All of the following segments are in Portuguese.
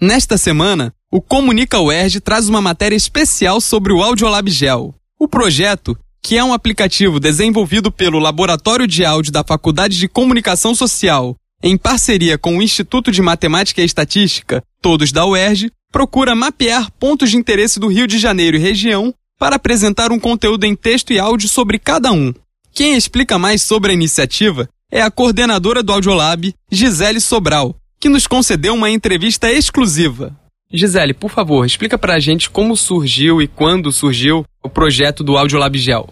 Nesta semana, o Comunica UERJ traz uma matéria especial sobre o Audiolab Gel. O projeto, que é um aplicativo desenvolvido pelo Laboratório de Áudio da Faculdade de Comunicação Social, em parceria com o Instituto de Matemática e Estatística, todos da UERJ, procura mapear pontos de interesse do Rio de Janeiro e região para apresentar um conteúdo em texto e áudio sobre cada um. Quem explica mais sobre a iniciativa é a coordenadora do Audiolab, Gisele Sobral, que nos concedeu uma entrevista exclusiva. Gisele, por favor, explica pra gente como surgiu e quando surgiu o projeto do Audiolab Gel.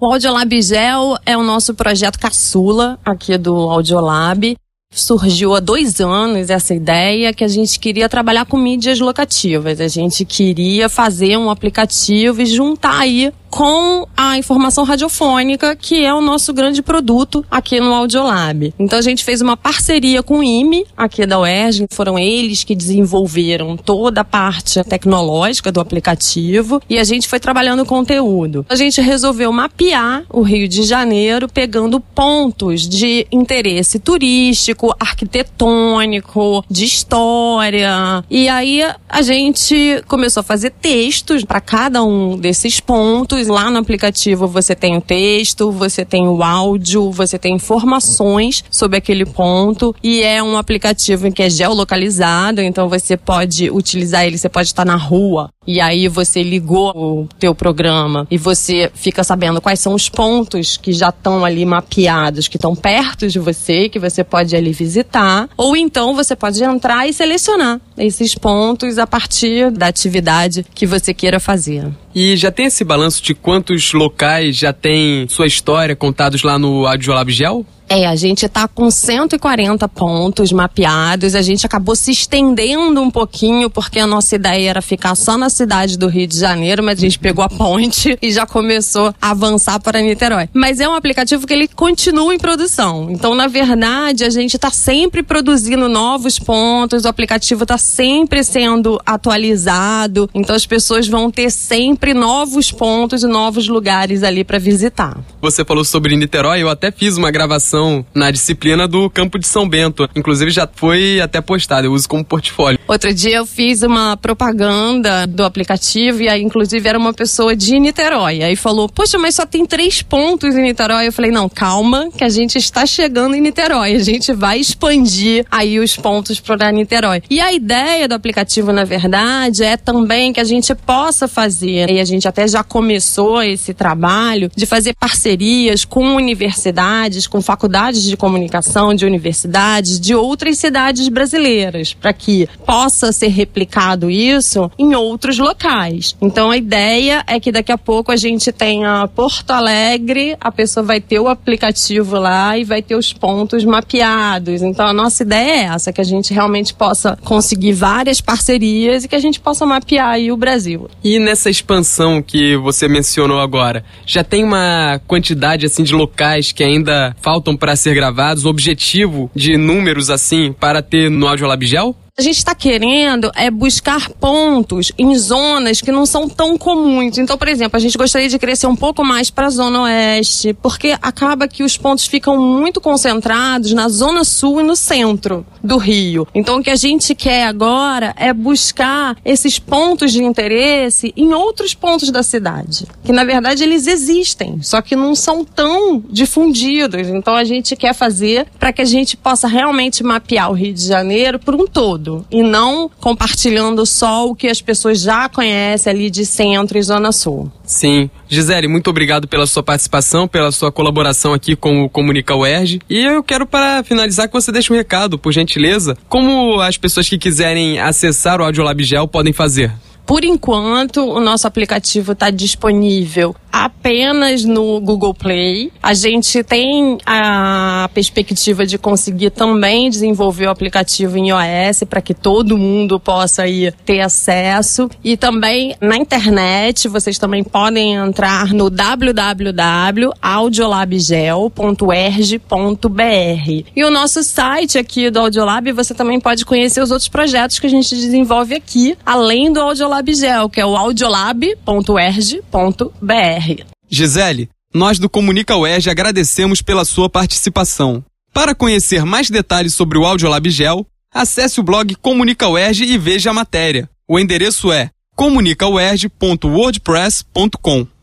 O Audiolab Gel é o nosso projeto caçula aqui do Audiolab. Surgiu há dois anos essa ideia que a gente queria trabalhar com mídias locativas. A gente queria fazer um aplicativo e juntar aí com a informação radiofônica, que é o nosso grande produto aqui no Audiolab. Então a gente fez uma parceria com o IME, aqui da UERJ, foram eles que desenvolveram toda a parte tecnológica do aplicativo e a gente foi trabalhando o conteúdo. A gente resolveu mapear o Rio de Janeiro pegando pontos de interesse turístico, arquitetônico, de história. E aí a gente começou a fazer textos para cada um desses pontos Lá no aplicativo você tem o texto, você tem o áudio, você tem informações sobre aquele ponto. E é um aplicativo que é geolocalizado, então você pode utilizar ele, você pode estar na rua e aí você ligou o teu programa e você fica sabendo quais são os pontos que já estão ali mapeados, que estão perto de você, que você pode ali visitar, ou então você pode entrar e selecionar esses pontos a partir da atividade que você queira fazer. E já tem esse balanço de quantos locais já tem sua história contados lá no Audiolab Gel? É, a gente está com 140 pontos mapeados. A gente acabou se estendendo um pouquinho, porque a nossa ideia era ficar só na cidade do Rio de Janeiro, mas a gente pegou a ponte e já começou a avançar para Niterói. Mas é um aplicativo que ele continua em produção. Então, na verdade, a gente está sempre produzindo novos pontos, o aplicativo está sempre sendo atualizado. Então, as pessoas vão ter sempre novos pontos e novos lugares ali para visitar. Você falou sobre Niterói, eu até fiz uma gravação na disciplina do Campo de São Bento. Inclusive já foi até postado, eu uso como portfólio. Outro dia eu fiz uma propaganda do aplicativo e aí inclusive era uma pessoa de Niterói. Aí falou, poxa, mas só tem três pontos em Niterói. Eu falei, não, calma, que a gente está chegando em Niterói. A gente vai expandir aí os pontos para Niterói. E a ideia do aplicativo, na verdade, é também que a gente possa fazer, e a gente até já começou esse trabalho, de fazer parcerias com universidades, com faculdades faculdades de comunicação, de universidades, de outras cidades brasileiras, para que possa ser replicado isso em outros locais. Então a ideia é que daqui a pouco a gente tenha Porto Alegre, a pessoa vai ter o aplicativo lá e vai ter os pontos mapeados. Então a nossa ideia é essa, que a gente realmente possa conseguir várias parcerias e que a gente possa mapear aí o Brasil. E nessa expansão que você mencionou agora, já tem uma quantidade assim de locais que ainda faltam para ser gravados, objetivo de números assim para ter no Audiolab Gel? A gente está querendo é buscar pontos em zonas que não são tão comuns. Então, por exemplo, a gente gostaria de crescer um pouco mais para a zona oeste, porque acaba que os pontos ficam muito concentrados na zona sul e no centro do Rio. Então, o que a gente quer agora é buscar esses pontos de interesse em outros pontos da cidade, que na verdade eles existem, só que não são tão difundidos. Então, a gente quer fazer para que a gente possa realmente mapear o Rio de Janeiro por um todo e não compartilhando só o que as pessoas já conhecem ali de centro e zona sul. Sim. Gisele, muito obrigado pela sua participação, pela sua colaboração aqui com o Comunica UERJ. E eu quero, para finalizar, que você deixe um recado, por gentileza. Como as pessoas que quiserem acessar o Audiolab Gel podem fazer? Por enquanto, o nosso aplicativo está disponível apenas no Google Play. A gente tem a perspectiva de conseguir também desenvolver o aplicativo em iOS para que todo mundo possa aí ter acesso. E também na internet, vocês também podem entrar no www.audiolabgel.erg.br. E o nosso site aqui do Audiolab, você também pode conhecer os outros projetos que a gente desenvolve aqui, além do Audiolab que é o audiolab.erg.br. Gisele, nós do Comunica UERJ agradecemos pela sua participação. Para conhecer mais detalhes sobre o Audiolab Gel, acesse o blog Comunica UERJ e veja a matéria. O endereço é comunicauerj.wordpress.com.